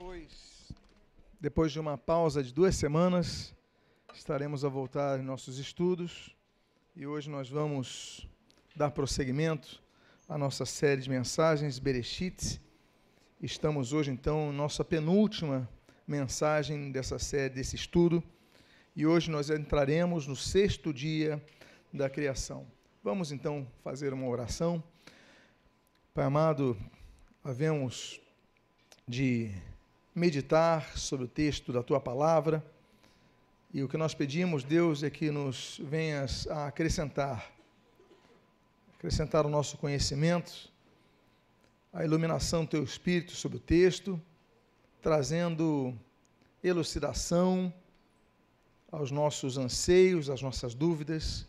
Depois, depois de uma pausa de duas semanas, estaremos a voltar em nossos estudos e hoje nós vamos dar prosseguimento à nossa série de mensagens Bereshit. Estamos hoje, então, nossa penúltima mensagem dessa série, desse estudo, e hoje nós entraremos no sexto dia da criação. Vamos então fazer uma oração. Pai amado, havemos de meditar sobre o texto da tua palavra. E o que nós pedimos, Deus, é que nos venhas a acrescentar, acrescentar o nosso conhecimento, a iluminação do teu espírito sobre o texto, trazendo elucidação aos nossos anseios, às nossas dúvidas,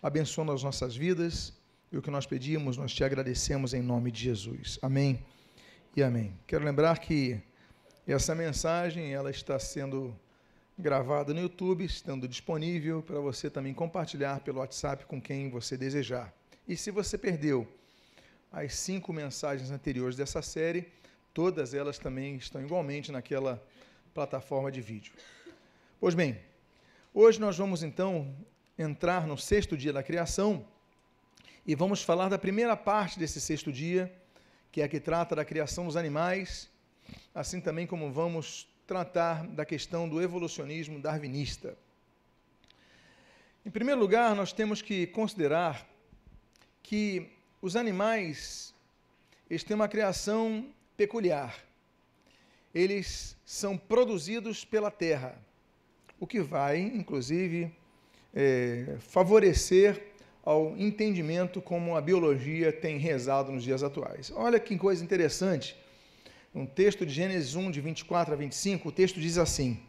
abençoando as nossas vidas. E o que nós pedimos, nós te agradecemos em nome de Jesus. Amém e amém. Quero lembrar que e essa mensagem ela está sendo gravada no YouTube, estando disponível para você também compartilhar pelo WhatsApp com quem você desejar. E se você perdeu as cinco mensagens anteriores dessa série, todas elas também estão igualmente naquela plataforma de vídeo. Pois bem, hoje nós vamos então entrar no sexto dia da criação e vamos falar da primeira parte desse sexto dia, que é a que trata da criação dos animais assim também como vamos tratar da questão do evolucionismo darwinista. Em primeiro lugar, nós temos que considerar que os animais eles têm uma criação peculiar. Eles são produzidos pela terra, o que vai, inclusive, é, favorecer ao entendimento como a biologia tem rezado nos dias atuais. Olha que coisa interessante um texto de Gênesis 1, de 24 a 25, o texto diz assim: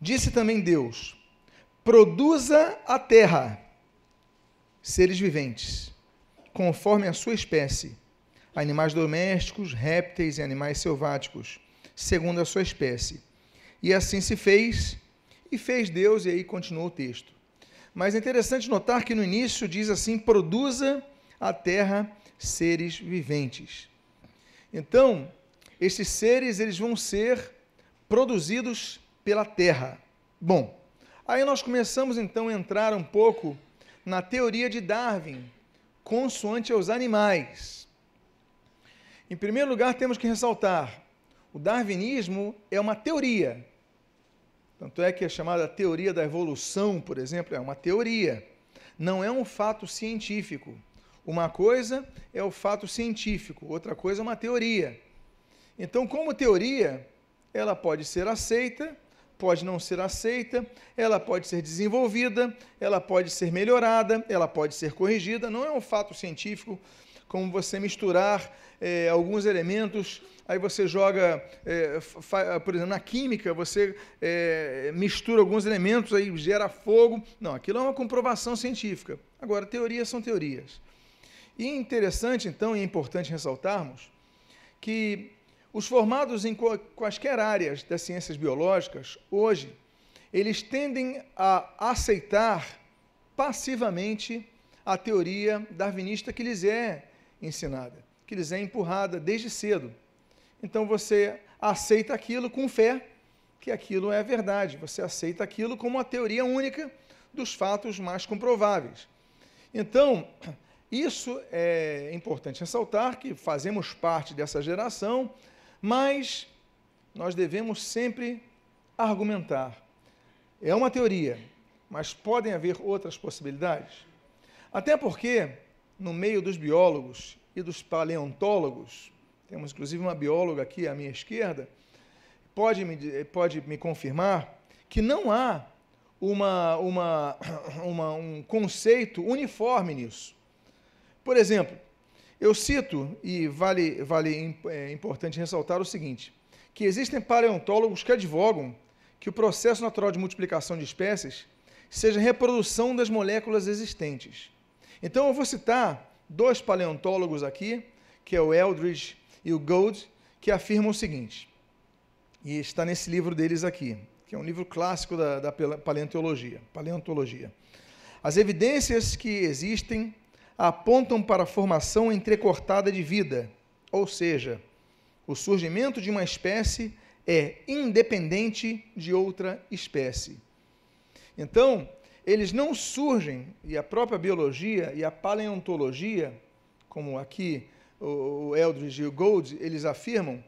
Disse também Deus: Produza a terra seres viventes, conforme a sua espécie, animais domésticos, répteis e animais selváticos, segundo a sua espécie. E assim se fez, e fez Deus, e aí continua o texto. Mas é interessante notar que no início diz assim: produza a terra seres viventes. Então, esses seres eles vão ser produzidos pela terra. Bom, aí nós começamos então a entrar um pouco na teoria de Darwin, consoante aos animais. Em primeiro lugar, temos que ressaltar: o darwinismo é uma teoria. Tanto é que é chamada teoria da evolução, por exemplo, é uma teoria. Não é um fato científico. Uma coisa é o fato científico, outra coisa é uma teoria. Então, como teoria, ela pode ser aceita, pode não ser aceita, ela pode ser desenvolvida, ela pode ser melhorada, ela pode ser corrigida. Não é um fato científico como você misturar é, alguns elementos, aí você joga, é, por exemplo, na química, você é, mistura alguns elementos, aí gera fogo. Não, aquilo é uma comprovação científica. Agora, teorias são teorias. E interessante, então, e importante ressaltarmos que os formados em quaisquer áreas das ciências biológicas, hoje, eles tendem a aceitar passivamente a teoria darwinista que lhes é ensinada, que lhes é empurrada desde cedo. Então você aceita aquilo com fé, que aquilo é verdade, você aceita aquilo como a teoria única dos fatos mais comprováveis. Então, isso é importante ressaltar que fazemos parte dessa geração, mas nós devemos sempre argumentar. É uma teoria, mas podem haver outras possibilidades. Até porque, no meio dos biólogos e dos paleontólogos, temos inclusive uma bióloga aqui à minha esquerda, pode me, pode me confirmar que não há uma, uma, uma, um conceito uniforme nisso. Por exemplo, eu cito, e vale, vale é importante ressaltar o seguinte, que existem paleontólogos que advogam que o processo natural de multiplicação de espécies seja reprodução das moléculas existentes. Então eu vou citar dois paleontólogos aqui, que é o Eldridge e o Gold, que afirmam o seguinte, e está nesse livro deles aqui, que é um livro clássico da, da paleontologia, paleontologia. As evidências que existem apontam para a formação entrecortada de vida, ou seja, O surgimento de uma espécie é independente de outra espécie. Então, eles não surgem, e a própria biologia e a paleontologia, como aqui o Eldridge e o Gold, eles afirmam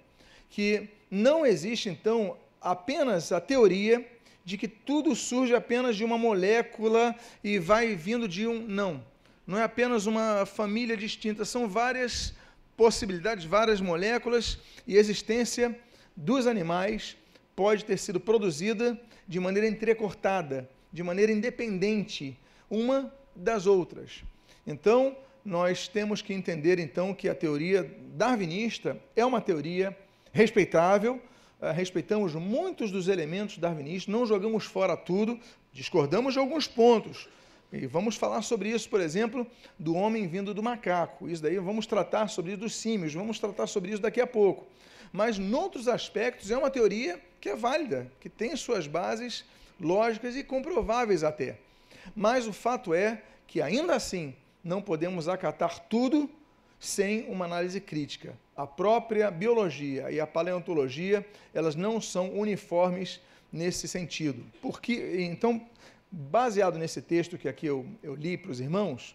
que não existe, então, apenas a teoria de que tudo surge apenas de uma molécula e vai vindo de um. Não. Não é apenas uma família distinta, são várias possibilidades, várias moléculas e a existência dos animais pode ter sido produzida de maneira entrecortada, de maneira independente uma das outras. Então, nós temos que entender então que a teoria darwinista é uma teoria respeitável, uh, respeitamos muitos dos elementos darwinistas, não jogamos fora tudo, discordamos de alguns pontos. E vamos falar sobre isso, por exemplo, do homem vindo do macaco. Isso daí vamos tratar sobre isso dos símios, vamos tratar sobre isso daqui a pouco. Mas, em outros aspectos, é uma teoria que é válida, que tem suas bases lógicas e comprováveis até. Mas o fato é que, ainda assim, não podemos acatar tudo sem uma análise crítica. A própria biologia e a paleontologia, elas não são uniformes nesse sentido. Porque, então, baseado nesse texto que aqui eu, eu li para os irmãos,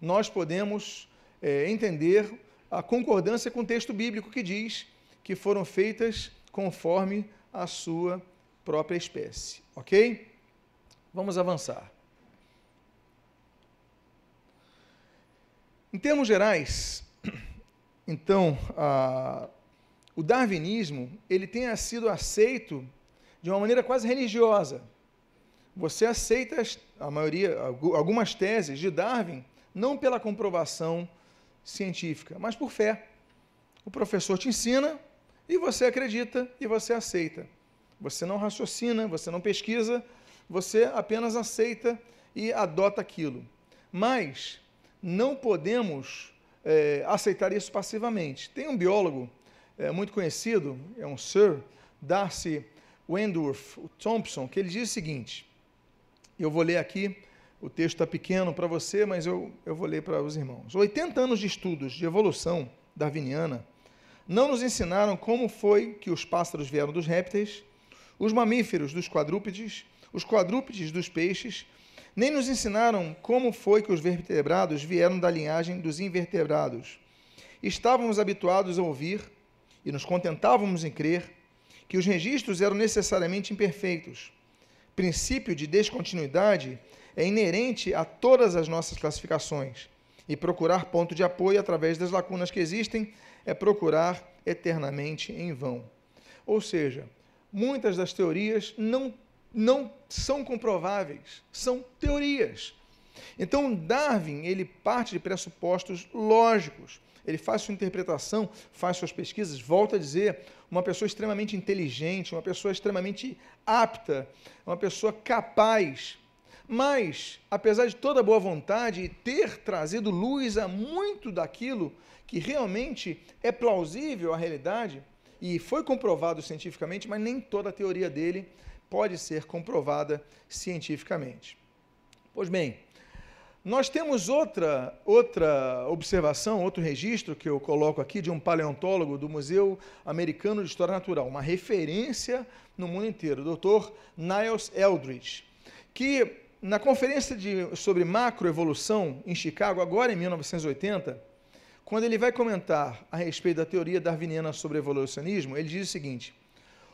nós podemos é, entender a concordância com o texto bíblico que diz que foram feitas conforme a sua própria espécie. Ok? Vamos avançar. Em termos gerais, então, a, o darwinismo ele tenha sido aceito de uma maneira quase religiosa. Você aceita a maioria, algumas teses de Darwin, não pela comprovação científica, mas por fé. O professor te ensina e você acredita e você aceita. Você não raciocina, você não pesquisa, você apenas aceita e adota aquilo. Mas não podemos é, aceitar isso passivamente. Tem um biólogo é, muito conhecido, é um Sir Darcy Wentworth Thompson, que ele diz o seguinte, eu vou ler aqui, o texto está pequeno para você, mas eu, eu vou ler para os irmãos. 80 anos de estudos de evolução darwiniana não nos ensinaram como foi que os pássaros vieram dos répteis, os mamíferos dos quadrúpedes, os quadrúpedes dos peixes, nem nos ensinaram como foi que os vertebrados vieram da linhagem dos invertebrados. Estávamos habituados a ouvir e nos contentávamos em crer que os registros eram necessariamente imperfeitos. Princípio de descontinuidade é inerente a todas as nossas classificações, e procurar ponto de apoio através das lacunas que existem é procurar eternamente em vão. Ou seja, muitas das teorias não não são comprováveis, são teorias. Então, Darwin, ele parte de pressupostos lógicos. Ele faz sua interpretação, faz suas pesquisas, volta a dizer, uma pessoa extremamente inteligente, uma pessoa extremamente apta, uma pessoa capaz. Mas, apesar de toda boa vontade e ter trazido luz a muito daquilo que realmente é plausível à realidade e foi comprovado cientificamente, mas nem toda a teoria dele pode ser comprovada cientificamente. Pois bem, nós temos outra, outra observação, outro registro que eu coloco aqui de um paleontólogo do Museu Americano de História Natural, uma referência no mundo inteiro, o Dr. Niles Eldridge, que na conferência de, sobre macroevolução em Chicago, agora em 1980, quando ele vai comentar a respeito da teoria darwiniana sobre evolucionismo, ele diz o seguinte: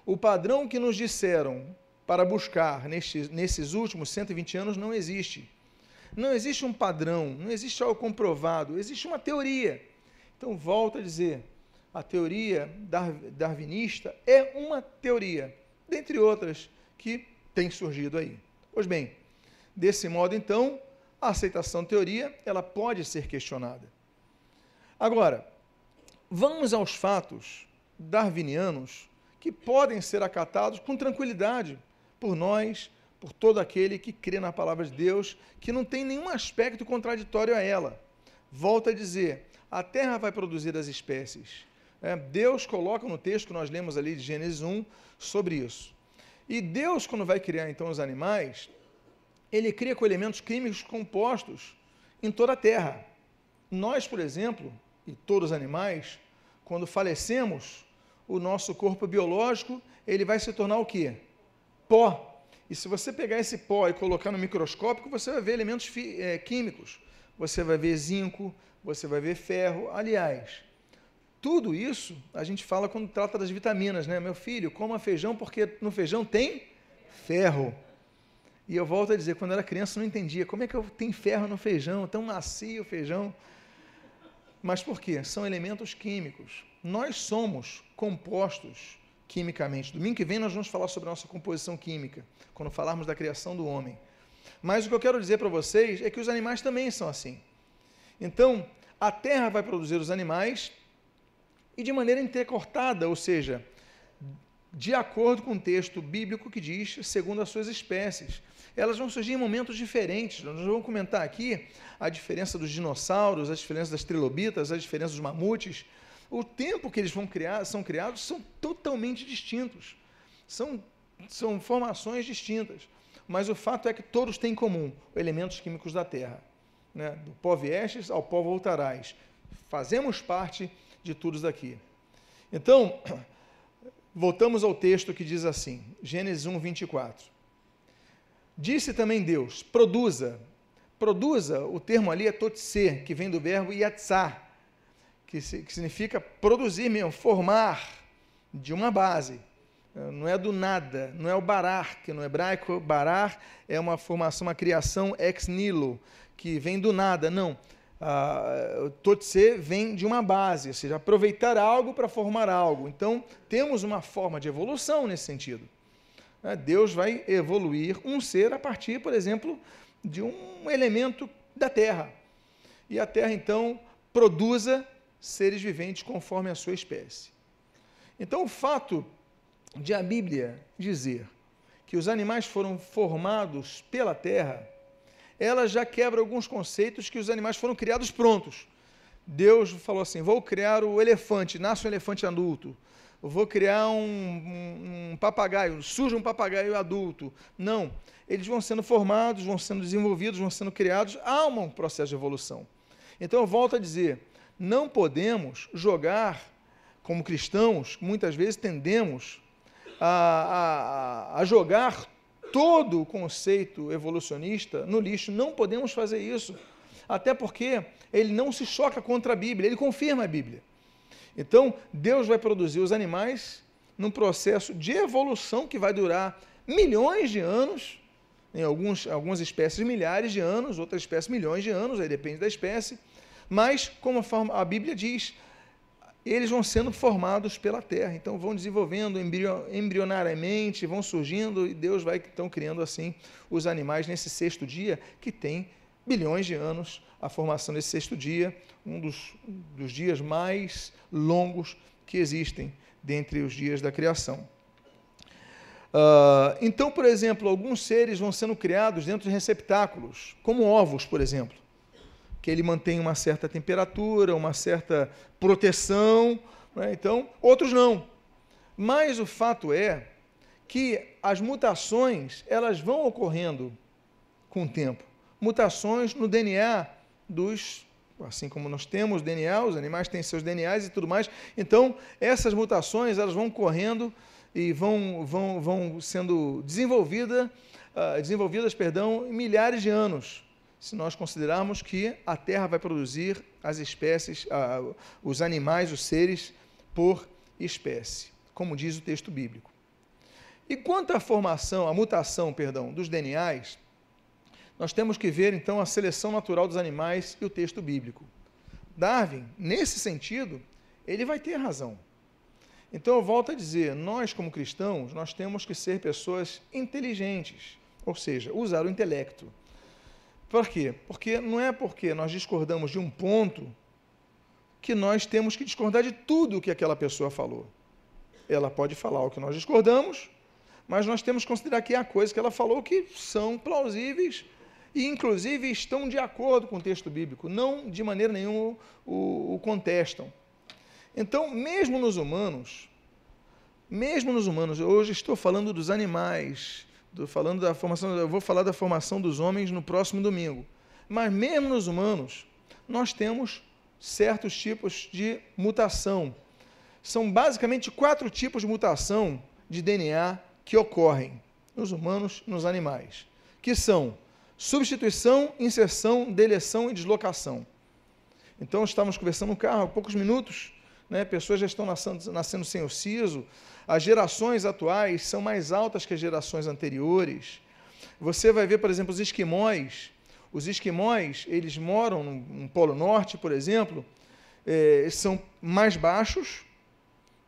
o padrão que nos disseram para buscar nestes, nesses últimos 120 anos não existe. Não existe um padrão, não existe algo comprovado, existe uma teoria. Então, volto a dizer, a teoria darwinista é uma teoria, dentre outras que tem surgido aí. Pois bem, desse modo, então, a aceitação teoria ela pode ser questionada. Agora, vamos aos fatos darwinianos que podem ser acatados com tranquilidade por nós, por todo aquele que crê na palavra de Deus, que não tem nenhum aspecto contraditório a ela. Volto a dizer: a terra vai produzir as espécies. É, Deus coloca no texto que nós lemos ali de Gênesis 1 sobre isso. E Deus, quando vai criar então os animais, ele cria com elementos químicos compostos em toda a terra. Nós, por exemplo, e todos os animais, quando falecemos, o nosso corpo biológico, ele vai se tornar o quê? Pó. E se você pegar esse pó e colocar no microscópio, você vai ver elementos é, químicos. Você vai ver zinco, você vai ver ferro. Aliás, tudo isso a gente fala quando trata das vitaminas, né? Meu filho, coma feijão porque no feijão tem ferro. E eu volto a dizer, quando era criança não entendia como é que eu tenho ferro no feijão, tão macio o feijão. Mas por quê? São elementos químicos. Nós somos compostos quimicamente. Domingo que vem nós vamos falar sobre a nossa composição química, quando falarmos da criação do homem. Mas o que eu quero dizer para vocês é que os animais também são assim. Então, a terra vai produzir os animais e de maneira intercortada, ou seja, de acordo com o texto bíblico que diz, segundo as suas espécies. Elas vão surgir em momentos diferentes. Nós vamos comentar aqui a diferença dos dinossauros, a diferença das trilobitas, a diferença dos mamutes, o tempo que eles vão criar, são criados são totalmente distintos. São, são formações distintas. Mas o fato é que todos têm em comum elementos químicos da Terra. Né? Do pó viestes ao pó voltarás. Fazemos parte de tudo daqui. Então, voltamos ao texto que diz assim, Gênesis 1, 24. Disse também Deus: produza. Produza, o termo ali é totse, que vem do verbo yatzar, que, que significa produzir mesmo, formar de uma base. Não é do nada, não é o barar, que no hebraico barar é uma formação, uma criação ex nihilo, que vem do nada. Não. Uh, totse vem de uma base, ou seja, aproveitar algo para formar algo. Então, temos uma forma de evolução nesse sentido. Uh, Deus vai evoluir um ser a partir, por exemplo, de um elemento da Terra. E a Terra, então, produza seres viventes conforme a sua espécie. Então, o fato de a Bíblia dizer que os animais foram formados pela terra, ela já quebra alguns conceitos que os animais foram criados prontos. Deus falou assim: vou criar o elefante, nasce um elefante adulto. Vou criar um, um, um papagaio, surge um papagaio adulto. Não. Eles vão sendo formados, vão sendo desenvolvidos, vão sendo criados. Há um processo de evolução. Então, eu volto a dizer: não podemos jogar, como cristãos, muitas vezes tendemos a, a, a jogar todo o conceito evolucionista no lixo. Não podemos fazer isso. Até porque ele não se choca contra a Bíblia, ele confirma a Bíblia. Então, Deus vai produzir os animais num processo de evolução que vai durar milhões de anos, em alguns, algumas espécies milhares de anos, outras espécies milhões de anos, aí depende da espécie. Mas, como a Bíblia diz, eles vão sendo formados pela terra, então vão desenvolvendo embrionariamente, vão surgindo e Deus vai então criando assim os animais nesse sexto dia, que tem bilhões de anos a formação desse sexto dia, um dos, dos dias mais longos que existem dentre os dias da criação. Uh, então, por exemplo, alguns seres vão sendo criados dentro de receptáculos, como ovos, por exemplo que ele mantém uma certa temperatura, uma certa proteção. Né? Então, outros não. Mas o fato é que as mutações elas vão ocorrendo com o tempo. Mutações no DNA dos assim como nós temos DNA, os animais têm seus DNAs e tudo mais. Então, essas mutações elas vão correndo e vão, vão, vão sendo desenvolvida, uh, desenvolvidas perdão, em milhares de anos se nós considerarmos que a Terra vai produzir as espécies, os animais, os seres, por espécie, como diz o texto bíblico. E quanto à formação, à mutação, perdão, dos DNAs, nós temos que ver então a seleção natural dos animais e o texto bíblico. Darwin, nesse sentido, ele vai ter razão. Então eu volto a dizer, nós como cristãos, nós temos que ser pessoas inteligentes, ou seja, usar o intelecto. Por quê? Porque não é porque nós discordamos de um ponto que nós temos que discordar de tudo o que aquela pessoa falou. Ela pode falar o que nós discordamos, mas nós temos que considerar que há coisas que ela falou que são plausíveis e, inclusive, estão de acordo com o texto bíblico, não de maneira nenhuma o, o contestam. Então, mesmo nos humanos, mesmo nos humanos, hoje estou falando dos animais, do, falando da formação, eu vou falar da formação dos homens no próximo domingo. Mas mesmo nos humanos, nós temos certos tipos de mutação. são basicamente quatro tipos de mutação de DNA que ocorrem nos humanos, nos animais, que são substituição, inserção, deleção e deslocação. Então, estávamos conversando no carro há poucos minutos, né, pessoas já estão nascendo, nascendo sem o siso, as gerações atuais são mais altas que as gerações anteriores. Você vai ver, por exemplo, os esquimóis. Os esquimóis, eles moram no, no Polo Norte, por exemplo, é, são mais baixos,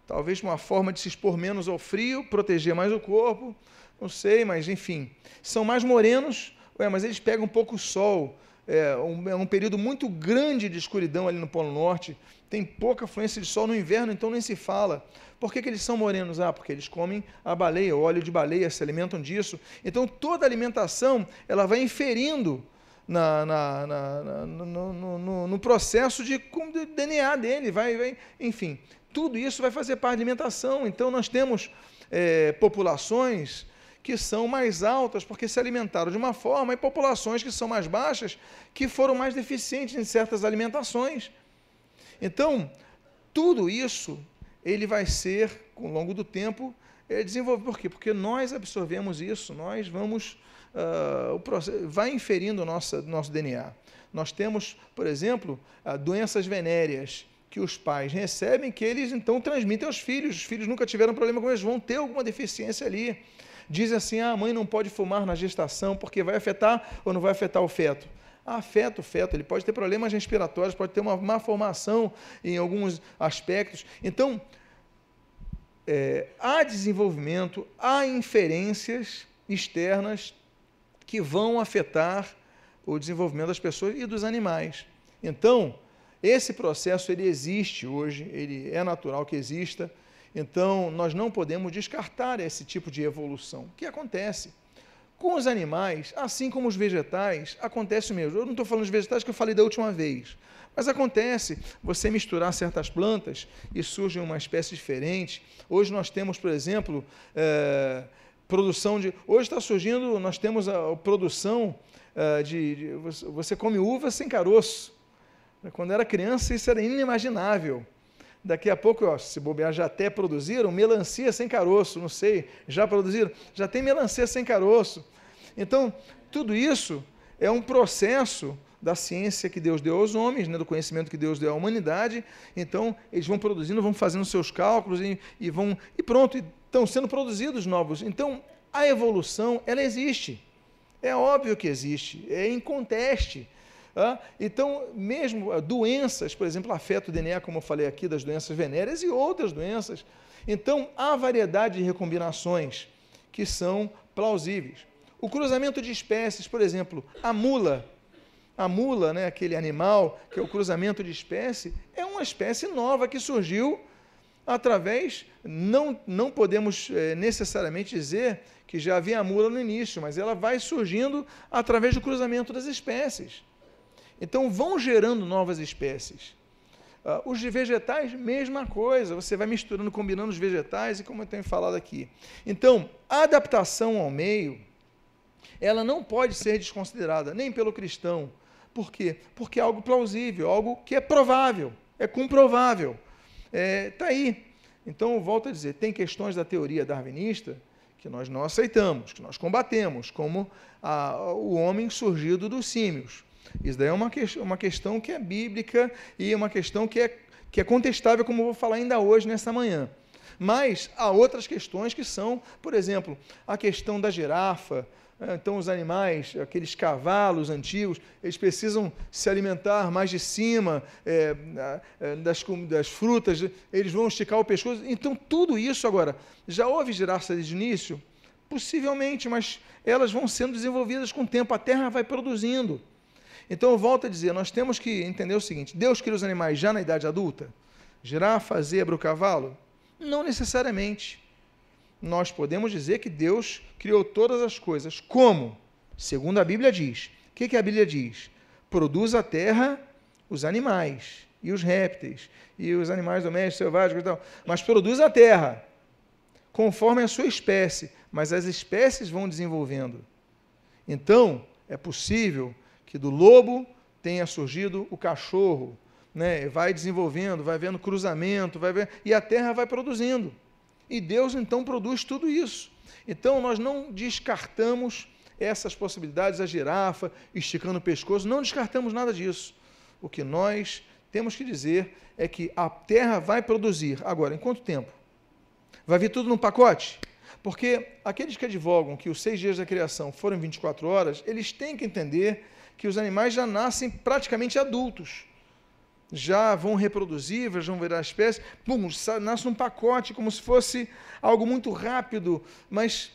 talvez uma forma de se expor menos ao frio, proteger mais o corpo, não sei, mas enfim. São mais morenos, ué, mas eles pegam um pouco o sol. É um, é um, período muito grande de escuridão ali no Polo Norte, tem pouca fluência de sol no inverno, então nem se fala. Por que, que eles são morenos? Ah, porque eles comem a baleia, o óleo de baleia, se alimentam disso. Então toda alimentação ela vai inferindo na, na, na, no, no, no, processo de, de DNA dele, vai, vai, enfim, tudo isso vai fazer parte da alimentação. Então nós temos é, populações que são mais altas porque se alimentaram de uma forma, e populações que são mais baixas que foram mais deficientes em certas alimentações. Então, tudo isso ele vai ser, ao longo do tempo, é, desenvolvido. Por quê? Porque nós absorvemos isso, nós vamos, uh, o processo, vai inferindo o nosso, DNA. Nós temos, por exemplo, uh, doenças venéreas que os pais recebem, que eles então transmitem aos filhos. Os filhos nunca tiveram problema com eles, vão ter alguma deficiência ali dizem assim: ah, a mãe não pode fumar na gestação porque vai afetar ou não vai afetar o feto. Afeta o feto, ele pode ter problemas respiratórios, pode ter uma má formação em alguns aspectos. Então, é, há desenvolvimento, há inferências externas que vão afetar o desenvolvimento das pessoas e dos animais. Então, esse processo ele existe hoje, ele é natural que exista. Então, nós não podemos descartar esse tipo de evolução. O que acontece? Com os animais, assim como os vegetais, acontece o mesmo. Eu não estou falando dos vegetais que eu falei da última vez, mas acontece você misturar certas plantas e surge uma espécie diferente. Hoje nós temos, por exemplo, é, produção de. Hoje está surgindo, nós temos a, produção é, de, de. Você come uva sem caroço. Quando era criança, isso era inimaginável. Daqui a pouco, ó, se bobear, já até produziram melancia sem caroço, não sei, já produziram? Já tem melancia sem caroço. Então, tudo isso é um processo da ciência que Deus deu aos homens, né, do conhecimento que Deus deu à humanidade. Então, eles vão produzindo, vão fazendo seus cálculos e, e vão e pronto, estão sendo produzidos novos. Então, a evolução, ela existe. É óbvio que existe, é inconteste. Então, mesmo ah, doenças, por exemplo, afeta o DNA, como eu falei aqui, das doenças venéreas e outras doenças. Então, há variedade de recombinações que são plausíveis. O cruzamento de espécies, por exemplo, a mula, a mula, né, aquele animal que é o cruzamento de espécie, é uma espécie nova que surgiu através, não, não podemos é, necessariamente dizer que já havia a mula no início, mas ela vai surgindo através do cruzamento das espécies. Então vão gerando novas espécies. Uh, os vegetais, mesma coisa, você vai misturando, combinando os vegetais, e como eu tenho falado aqui. Então, a adaptação ao meio, ela não pode ser desconsiderada, nem pelo cristão. Por quê? Porque é algo plausível, algo que é provável, é comprovável. Está é, tá aí. Então, volto a dizer, tem questões da teoria darwinista que nós não aceitamos, que nós combatemos, como a, o homem surgido dos símios. Isso daí é uma, que, uma questão que é bíblica e uma questão que é, que é contestável, como eu vou falar ainda hoje, nessa manhã. Mas há outras questões que são, por exemplo, a questão da girafa. Né? Então, os animais, aqueles cavalos antigos, eles precisam se alimentar mais de cima é, das, das frutas, eles vão esticar o pescoço. Então, tudo isso agora, já houve girafa desde o início? Possivelmente, mas elas vão sendo desenvolvidas com o tempo, a terra vai produzindo. Então eu volto a dizer, nós temos que entender o seguinte: Deus cria os animais já na idade adulta? Girafa, zebra, o cavalo? Não necessariamente. Nós podemos dizer que Deus criou todas as coisas. Como? Segundo a Bíblia diz. O que, que a Bíblia diz? Produz a terra os animais e os répteis e os animais domésticos, selváticos e tal. Mas produz a terra conforme a sua espécie. Mas as espécies vão desenvolvendo. Então, é possível que do lobo tenha surgido o cachorro, né, vai desenvolvendo, vai vendo cruzamento, vai ver, e a terra vai produzindo. E Deus então produz tudo isso. Então nós não descartamos essas possibilidades, a girafa esticando o pescoço, não descartamos nada disso. O que nós temos que dizer é que a terra vai produzir. Agora, em quanto tempo? Vai vir tudo num pacote? Porque aqueles que advogam que os seis dias da criação foram 24 horas, eles têm que entender que os animais já nascem praticamente adultos. Já vão reproduzir, já vão virar espécie. Pum, nasce num pacote, como se fosse algo muito rápido. Mas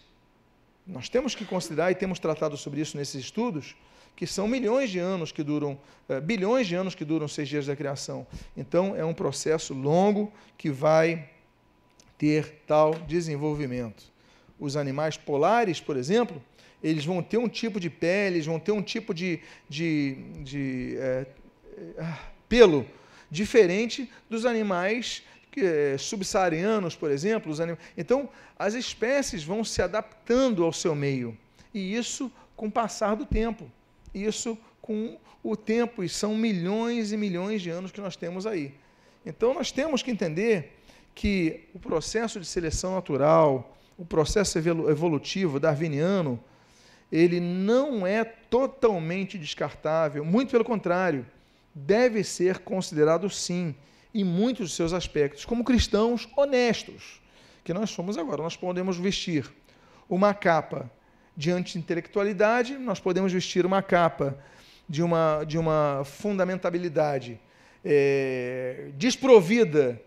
nós temos que considerar, e temos tratado sobre isso nesses estudos, que são milhões de anos que duram, uh, bilhões de anos que duram seis dias da criação. Então, é um processo longo que vai ter tal desenvolvimento. Os animais polares, por exemplo, eles vão ter um tipo de pele, eles vão ter um tipo de, de, de é, é, pelo diferente dos animais é, subsaarianos, por exemplo. Anim... Então, as espécies vão se adaptando ao seu meio. E isso com o passar do tempo. Isso com o tempo, e são milhões e milhões de anos que nós temos aí. Então, nós temos que entender que o processo de seleção natural, o processo evolutivo darwiniano, ele não é totalmente descartável, muito pelo contrário, deve ser considerado sim, em muitos dos seus aspectos, como cristãos honestos, que nós somos agora. Nós podemos vestir uma capa de anti-intelectualidade, nós podemos vestir uma capa de uma, de uma fundamentabilidade é, desprovida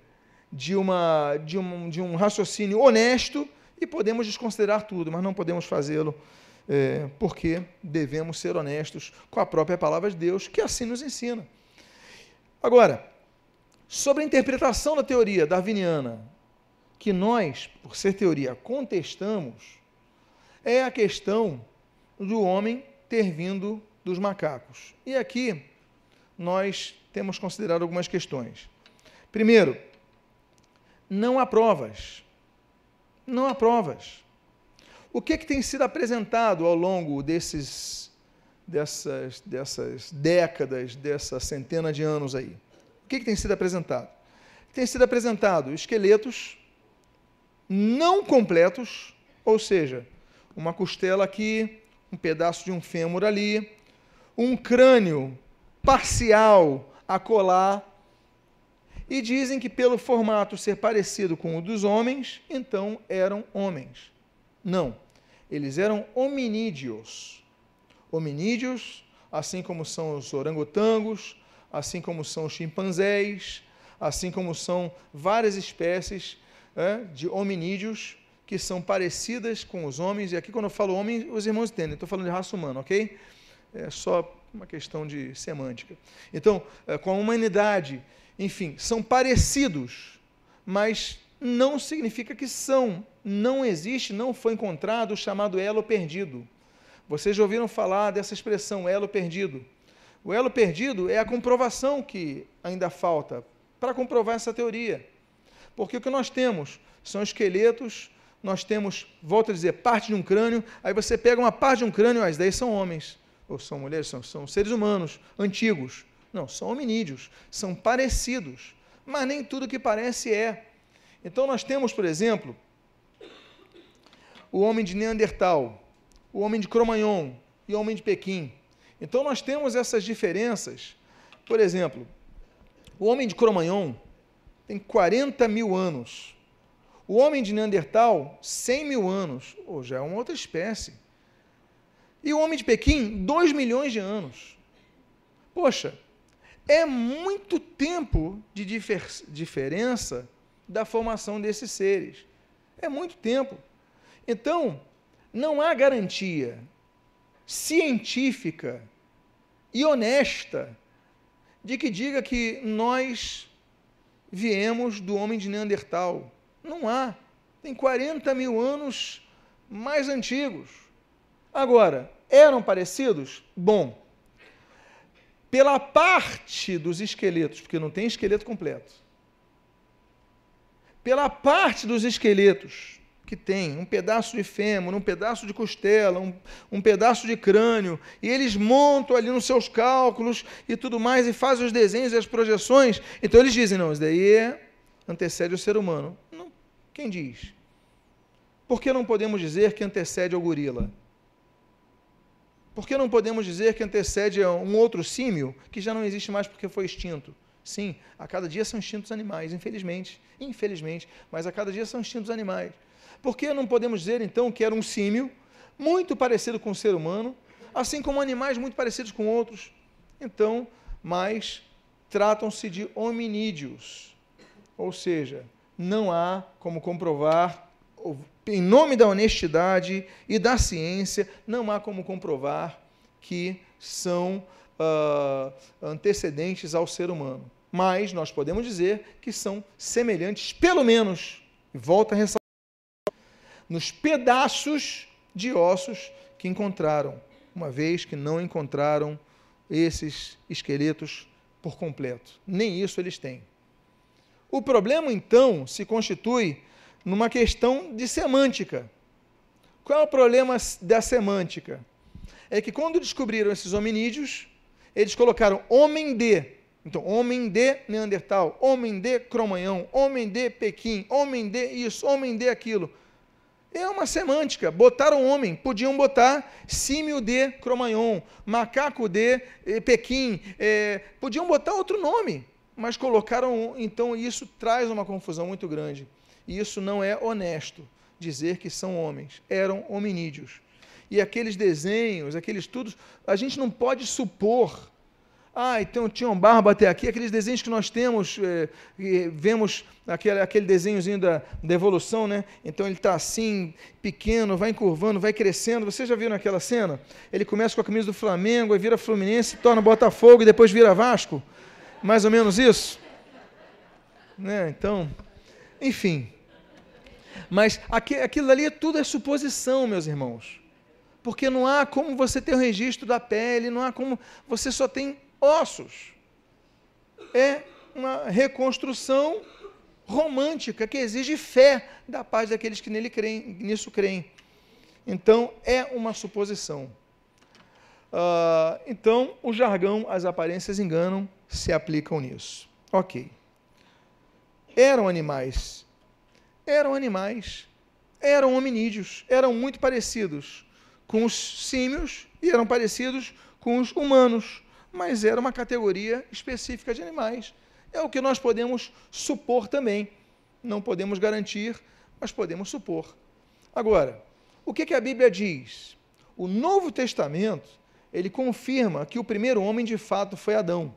de, uma, de, um, de um raciocínio honesto e podemos desconsiderar tudo, mas não podemos fazê-lo é, porque devemos ser honestos com a própria palavra de Deus, que assim nos ensina. Agora, sobre a interpretação da teoria darwiniana, que nós, por ser teoria, contestamos, é a questão do homem ter vindo dos macacos. E aqui nós temos considerado algumas questões. Primeiro, não há provas. Não há provas. O que, que tem sido apresentado ao longo desses, dessas, dessas décadas, dessa centena de anos aí? O que, que tem sido apresentado? Tem sido apresentado esqueletos não completos, ou seja, uma costela aqui, um pedaço de um fêmur ali, um crânio parcial a colar, e dizem que pelo formato ser parecido com o dos homens, então eram homens. Não, eles eram hominídeos. Hominídeos, assim como são os orangotangos, assim como são os chimpanzés, assim como são várias espécies é, de hominídeos que são parecidas com os homens. E aqui, quando eu falo homem, os irmãos entendem, estou falando de raça humana, ok? É só uma questão de semântica. Então, é, com a humanidade, enfim, são parecidos, mas não significa que são. Não existe, não foi encontrado o chamado elo perdido. Vocês já ouviram falar dessa expressão, elo perdido? O elo perdido é a comprovação que ainda falta para comprovar essa teoria. Porque o que nós temos são esqueletos, nós temos, volto a dizer, parte de um crânio, aí você pega uma parte de um crânio, as 10 são homens, ou são mulheres, são, são seres humanos, antigos. Não, são hominídeos, são parecidos, mas nem tudo que parece é. Então nós temos, por exemplo, o homem de Neandertal, o homem de Cro-Magnon e o homem de Pequim. Então nós temos essas diferenças. Por exemplo, o homem de Cro-Magnon tem 40 mil anos. O homem de Neandertal, 100 mil anos. Ou já é uma outra espécie. E o homem de Pequim, 2 milhões de anos. Poxa, é muito tempo de difer diferença da formação desses seres. É muito tempo. Então, não há garantia científica e honesta de que diga que nós viemos do homem de Neandertal. Não há. Tem 40 mil anos mais antigos. Agora, eram parecidos? Bom, pela parte dos esqueletos, porque não tem esqueleto completo. Pela parte dos esqueletos que tem, um pedaço de fêmur, um pedaço de costela, um, um pedaço de crânio, e eles montam ali nos seus cálculos e tudo mais, e fazem os desenhos e as projeções. Então eles dizem: não, isso daí é, antecede o ser humano. Não, quem diz? Por que não podemos dizer que antecede ao gorila? Por que não podemos dizer que antecede a um outro símio que já não existe mais porque foi extinto? Sim, a cada dia são instintos animais, infelizmente. Infelizmente, mas a cada dia são instintos animais. Por que não podemos dizer então que era um símio muito parecido com o ser humano, assim como animais muito parecidos com outros? Então, mas tratam-se de hominídeos. Ou seja, não há como comprovar, em nome da honestidade e da ciência, não há como comprovar que são uh, antecedentes ao ser humano. Mas nós podemos dizer que são semelhantes, pelo menos, volta a ressaltar, nos pedaços de ossos que encontraram, uma vez que não encontraram esses esqueletos por completo. Nem isso eles têm. O problema, então, se constitui numa questão de semântica. Qual é o problema da semântica? É que quando descobriram esses hominídeos, eles colocaram homem de. Então, homem de Neandertal, homem de Cromanhão, homem de Pequim, homem de isso, homem de aquilo. É uma semântica. Botaram homem, podiam botar símio de Cromanhon, macaco de eh, Pequim, eh, podiam botar outro nome, mas colocaram, então isso traz uma confusão muito grande. E isso não é honesto dizer que são homens, eram hominídeos. E aqueles desenhos, aqueles estudos, a gente não pode supor ah, então tinha um barba até aqui, aqueles desenhos que nós temos, é, vemos aquele, aquele desenhozinho da, da evolução, né? Então ele está assim, pequeno, vai encurvando, vai crescendo. Vocês já viram aquela cena? Ele começa com a camisa do Flamengo, aí vira Fluminense, torna Botafogo e depois vira Vasco. Mais ou menos isso? Né? Então, enfim. Mas aquilo ali tudo é suposição, meus irmãos. Porque não há como você ter o registro da pele, não há como. Você só tem ossos. É uma reconstrução romântica que exige fé da parte daqueles que nele creem, nisso creem. Então, é uma suposição. Uh, então, o jargão, as aparências enganam, se aplicam nisso. Ok. Eram animais. Eram animais. Eram hominídeos. Eram muito parecidos com os símios e eram parecidos com os humanos mas era uma categoria específica de animais. É o que nós podemos supor também. Não podemos garantir, mas podemos supor. Agora, o que, que a Bíblia diz? O Novo Testamento, ele confirma que o primeiro homem de fato foi Adão.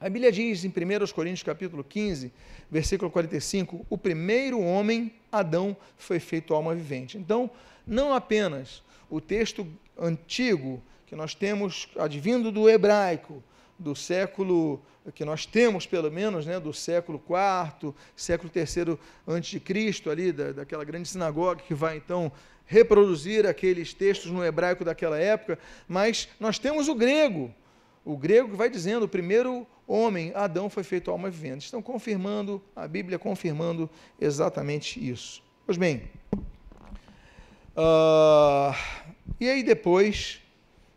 A Bíblia diz em 1 Coríntios capítulo 15, versículo 45, o primeiro homem, Adão, foi feito alma vivente. Então, não apenas o texto antigo que nós temos advindo do hebraico, do século que nós temos pelo menos, né, do século IV, século III antes de Cristo ali da, daquela grande sinagoga que vai então reproduzir aqueles textos no hebraico daquela época, mas nós temos o grego, o grego que vai dizendo o primeiro homem, Adão, foi feito alma vivente. Estão confirmando, a Bíblia confirmando exatamente isso. Pois bem, uh, e aí depois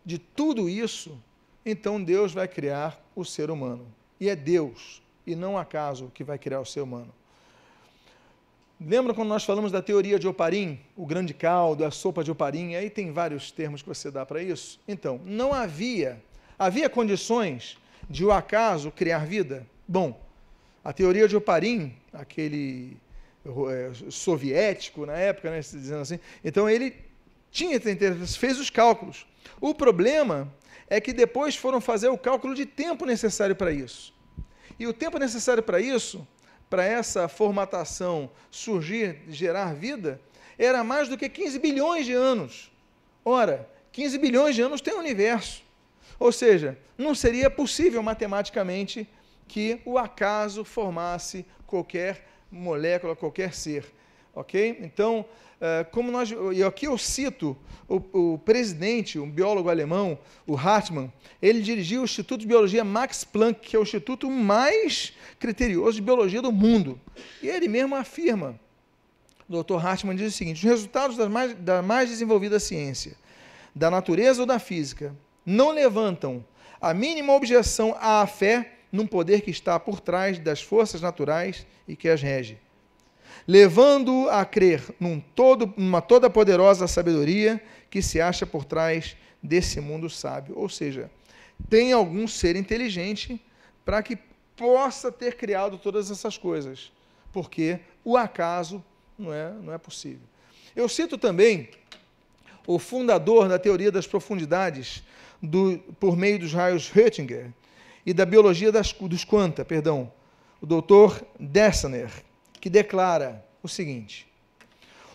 de tudo isso, então Deus vai criar o ser humano. E é Deus, e não acaso, que vai criar o ser humano. Lembra quando nós falamos da teoria de Oparim, o grande caldo, a sopa de Oparim? Aí tem vários termos que você dá para isso. Então, não havia, havia condições de o acaso criar vida? Bom, a teoria de Oparim, aquele soviético na época, né, dizendo assim, então ele tinha, fez os cálculos. O problema é que depois foram fazer o cálculo de tempo necessário para isso. E o tempo necessário para isso, para essa formatação surgir, gerar vida, era mais do que 15 bilhões de anos. Ora, 15 bilhões de anos tem o universo. Ou seja, não seria possível matematicamente que o acaso formasse qualquer molécula, qualquer ser. Ok? Então, eh, como nós, e aqui eu cito o, o, presidente, um biólogo alemão, o Hartmann, ele dirigiu o Instituto de Biologia Max Planck, que é o instituto mais criterioso de biologia do mundo. E ele mesmo afirma: o Dr. Hartmann diz o seguinte: os resultados da mais, da mais desenvolvida ciência, da natureza ou da física, não levantam a mínima objeção à fé num poder que está por trás das forças naturais e que as rege, levando a crer num todo, numa toda poderosa sabedoria que se acha por trás desse mundo sábio. Ou seja, tem algum ser inteligente para que possa ter criado todas essas coisas, porque o acaso não é, não é possível. Eu cito também o fundador da teoria das profundidades do, por meio dos raios Röntgen e da biologia das, dos quanta, perdão, o doutor Dessner, que declara o seguinte: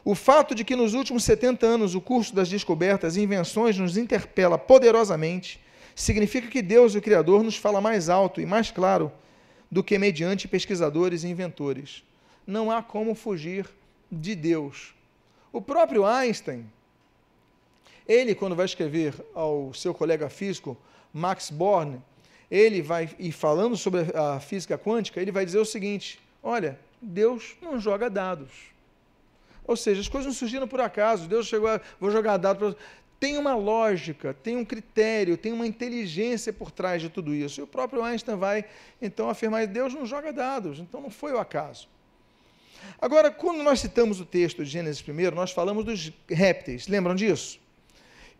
o fato de que nos últimos 70 anos o curso das descobertas e invenções nos interpela poderosamente significa que Deus, o Criador, nos fala mais alto e mais claro do que mediante pesquisadores e inventores. Não há como fugir de Deus. O próprio Einstein, ele, quando vai escrever ao seu colega físico, Max Born, ele vai, e falando sobre a física quântica, ele vai dizer o seguinte: olha, Deus não joga dados. Ou seja, as coisas não surgiram por acaso. Deus chegou a, vou jogar dado para tem uma lógica, tem um critério, tem uma inteligência por trás de tudo isso. E o próprio Einstein vai então afirmar Deus não joga dados, então não foi o acaso. Agora, quando nós citamos o texto de Gênesis 1, nós falamos dos répteis, lembram disso?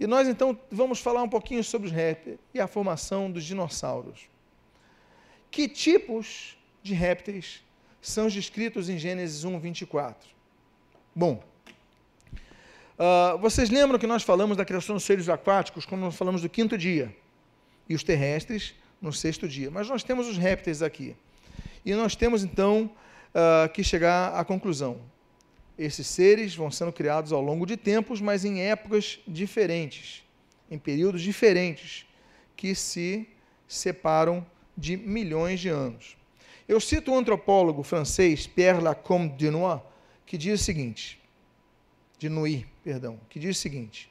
E nós então vamos falar um pouquinho sobre os répteis e a formação dos dinossauros. Que tipos de répteis são descritos em Gênesis 1, 24? Bom, uh, vocês lembram que nós falamos da criação dos seres aquáticos quando nós falamos do quinto dia e os terrestres no sexto dia. Mas nós temos os répteis aqui. E nós temos então uh, que chegar à conclusão. Esses seres vão sendo criados ao longo de tempos, mas em épocas diferentes, em períodos diferentes, que se separam de milhões de anos. Eu cito o antropólogo francês Pierre Lacombe Dunois, que diz o seguinte, de Nui, perdão, que diz o seguinte: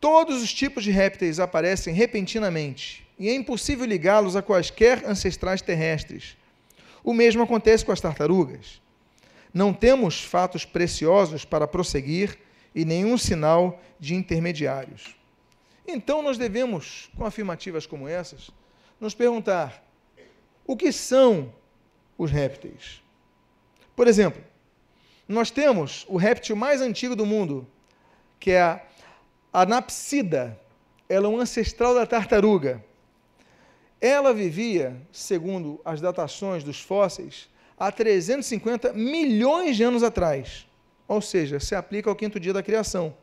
Todos os tipos de répteis aparecem repentinamente e é impossível ligá-los a quaisquer ancestrais terrestres. O mesmo acontece com as tartarugas. Não temos fatos preciosos para prosseguir e nenhum sinal de intermediários. Então nós devemos, com afirmativas como essas, nos perguntar: o que são os répteis? Por exemplo, nós temos o réptil mais antigo do mundo, que é a anapsida. Ela é um ancestral da tartaruga. Ela vivia, segundo as datações dos fósseis, há 350 milhões de anos atrás. Ou seja, se aplica ao quinto dia da criação.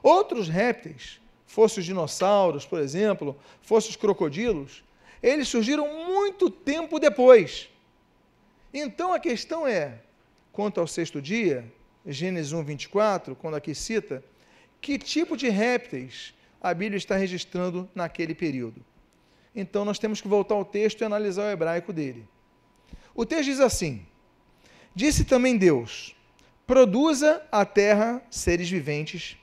Outros répteis, fossem os dinossauros, por exemplo, fossem os crocodilos, eles surgiram muito tempo depois. Então a questão é, quanto ao sexto dia, Gênesis 1, 24, quando aqui cita, que tipo de répteis a Bíblia está registrando naquele período? Então nós temos que voltar ao texto e analisar o hebraico dele. O texto diz assim: Disse também Deus: Produza a terra seres viventes,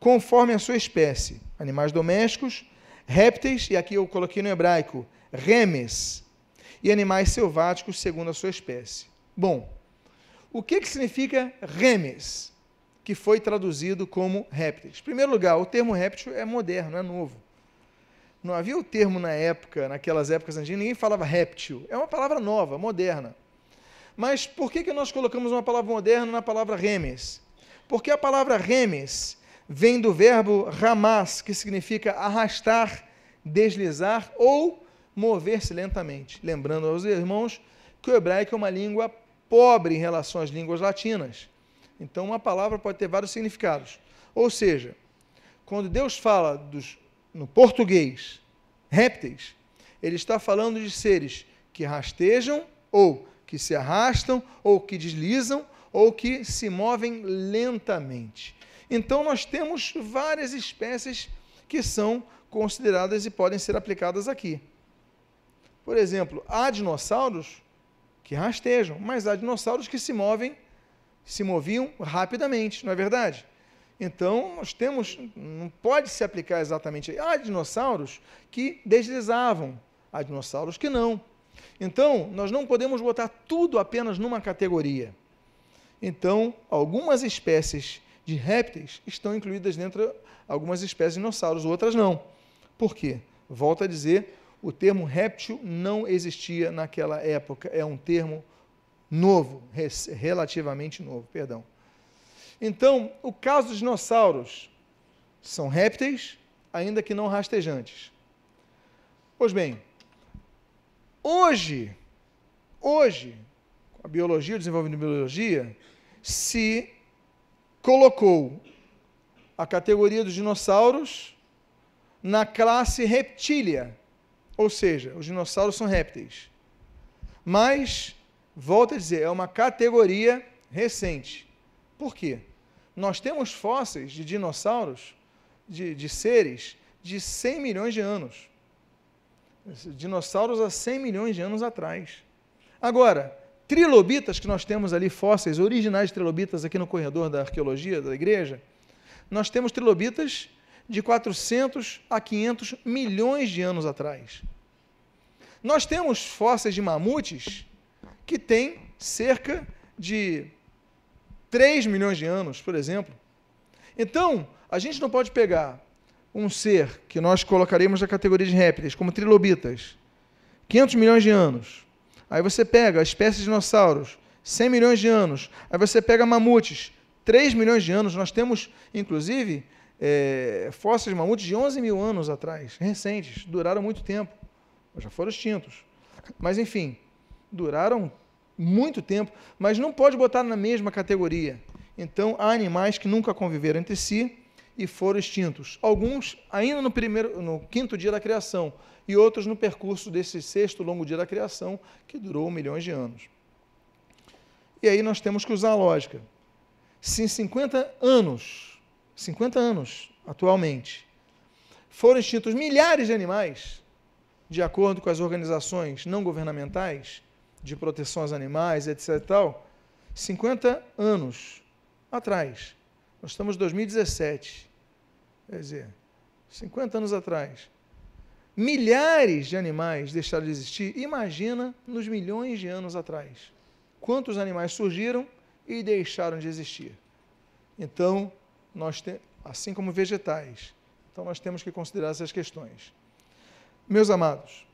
conforme a sua espécie, animais domésticos, répteis, e aqui eu coloquei no hebraico, remes, e animais selváticos segundo a sua espécie. Bom, o que, que significa remes, que foi traduzido como répteis? Em primeiro lugar, o termo réptil é moderno, é novo. Não havia o termo na época, naquelas épocas antigas, ninguém falava réptil. É uma palavra nova, moderna. Mas por que, que nós colocamos uma palavra moderna na palavra remes? Porque a palavra remes vem do verbo ramas, que significa arrastar, deslizar ou mover-se lentamente. Lembrando aos irmãos que o hebraico é uma língua pobre em relação às línguas latinas. Então, uma palavra pode ter vários significados. Ou seja, quando Deus fala dos, no português répteis, ele está falando de seres que rastejam, ou que se arrastam, ou que deslizam, ou que se movem lentamente. Então, nós temos várias espécies que são consideradas e podem ser aplicadas aqui. Por exemplo, há dinossauros que rastejam, mas há dinossauros que se movem, se moviam rapidamente, não é verdade? Então, nós temos, não pode se aplicar exatamente. Há dinossauros que deslizavam, há dinossauros que não. Então, nós não podemos botar tudo apenas numa categoria. Então, algumas espécies de répteis estão incluídas dentro de algumas espécies de dinossauros, outras não. Por quê? Volto a dizer, o termo réptil não existia naquela época, é um termo novo, relativamente novo, perdão. Então, o caso dos dinossauros são répteis, ainda que não rastejantes. Pois bem, hoje, hoje, com a biologia, o desenvolvimento de biologia, se colocou a categoria dos dinossauros na classe reptília, ou seja, os dinossauros são répteis. Mas, volto a dizer, é uma categoria recente. Por quê? Nós temos fósseis de dinossauros, de, de seres, de 100 milhões de anos. Dinossauros há 100 milhões de anos atrás. Agora, trilobitas que nós temos ali, fósseis originais de trilobitas aqui no corredor da arqueologia da igreja, nós temos trilobitas de 400 a 500 milhões de anos atrás. Nós temos fósseis de mamutes que têm cerca de 3 milhões de anos, por exemplo. Então, a gente não pode pegar um ser que nós colocaremos na categoria de répteis, como trilobitas, 500 milhões de anos. Aí você pega a espécie de dinossauros, 100 milhões de anos. Aí você pega mamutes, 3 milhões de anos. Nós temos, inclusive, é, fósseis de mamutes de 11 mil anos atrás, recentes, duraram muito tempo, já foram extintos. Mas, enfim, duraram muito tempo, mas não pode botar na mesma categoria. Então, há animais que nunca conviveram entre si e foram extintos. Alguns ainda no primeiro, no quinto dia da criação e outros no percurso desse sexto longo dia da criação que durou milhões de anos. E aí nós temos que usar a lógica. Se em 50 anos, 50 anos atualmente, foram extintos milhares de animais, de acordo com as organizações não governamentais de proteção aos animais, etc. Tal, 50 anos atrás nós estamos em 2017. Quer dizer, 50 anos atrás. Milhares de animais deixaram de existir. Imagina nos milhões de anos atrás. Quantos animais surgiram e deixaram de existir. Então, nós te... assim como vegetais. Então, nós temos que considerar essas questões. Meus amados,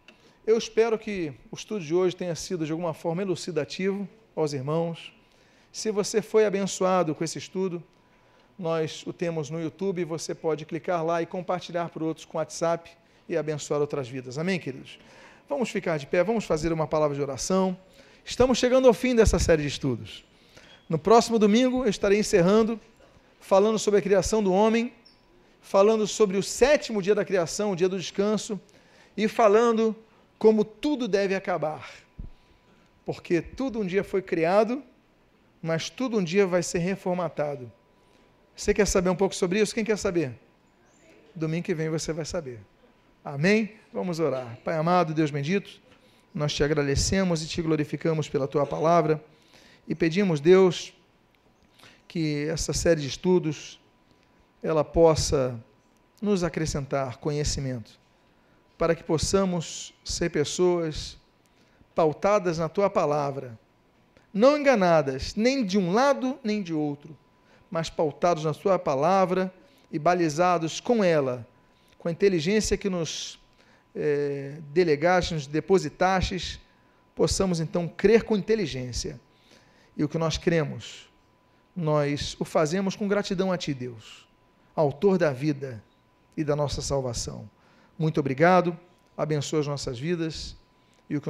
eu espero que o estudo de hoje tenha sido de alguma forma elucidativo aos irmãos. Se você foi abençoado com esse estudo, nós o temos no YouTube, você pode clicar lá e compartilhar para outros com WhatsApp e abençoar outras vidas. Amém, queridos? Vamos ficar de pé, vamos fazer uma palavra de oração. Estamos chegando ao fim dessa série de estudos. No próximo domingo eu estarei encerrando, falando sobre a criação do homem, falando sobre o sétimo dia da criação, o dia do descanso, e falando como tudo deve acabar. Porque tudo um dia foi criado, mas tudo um dia vai ser reformatado. Você quer saber um pouco sobre isso? Quem quer saber? Domingo que vem você vai saber. Amém? Vamos orar. Pai amado, Deus bendito, nós te agradecemos e te glorificamos pela tua palavra e pedimos, Deus, que essa série de estudos ela possa nos acrescentar conhecimento, para que possamos ser pessoas pautadas na tua palavra, não enganadas nem de um lado nem de outro, mas pautados na Sua palavra e balizados com ela, com a inteligência que nos é, delegastes, nos depositastes, possamos então crer com inteligência. E o que nós cremos, nós o fazemos com gratidão a Ti, Deus, Autor da vida e da nossa salvação. Muito obrigado, abençoa as nossas vidas